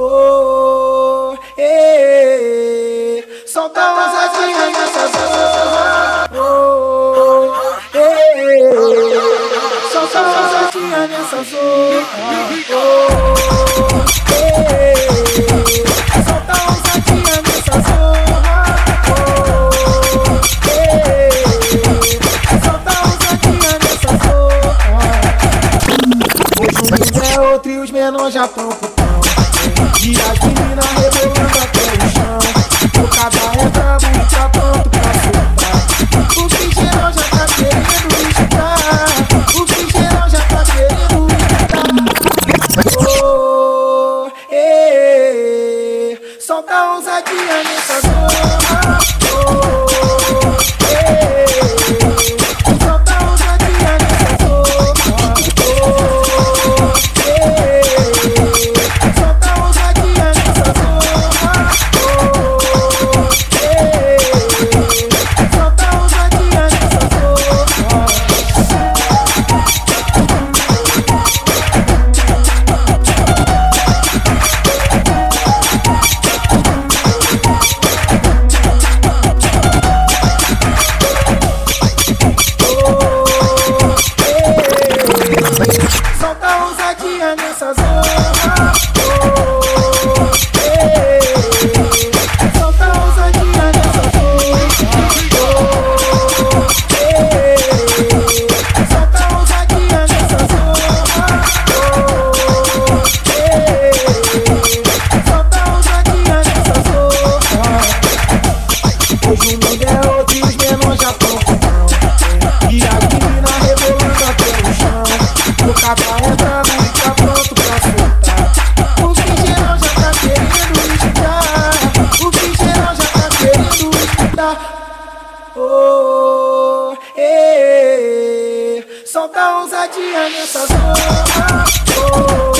Oh. Oh, eh, solta a ousadia nessa zona. Oh, eh, solta a ousadia nessa zona. Oh, eh, solta a ousadia nessa zona. Hoje um é outro e os menores já tão. E as meninas rebolando até o chão. O cabra brabo e tá pronto pra soltar. O geral já tá querendo escutar. O geral já tá querendo escutar. Oh, eh, solta a ousadia nessa zona. Solta ousadia nessa zona. Oh,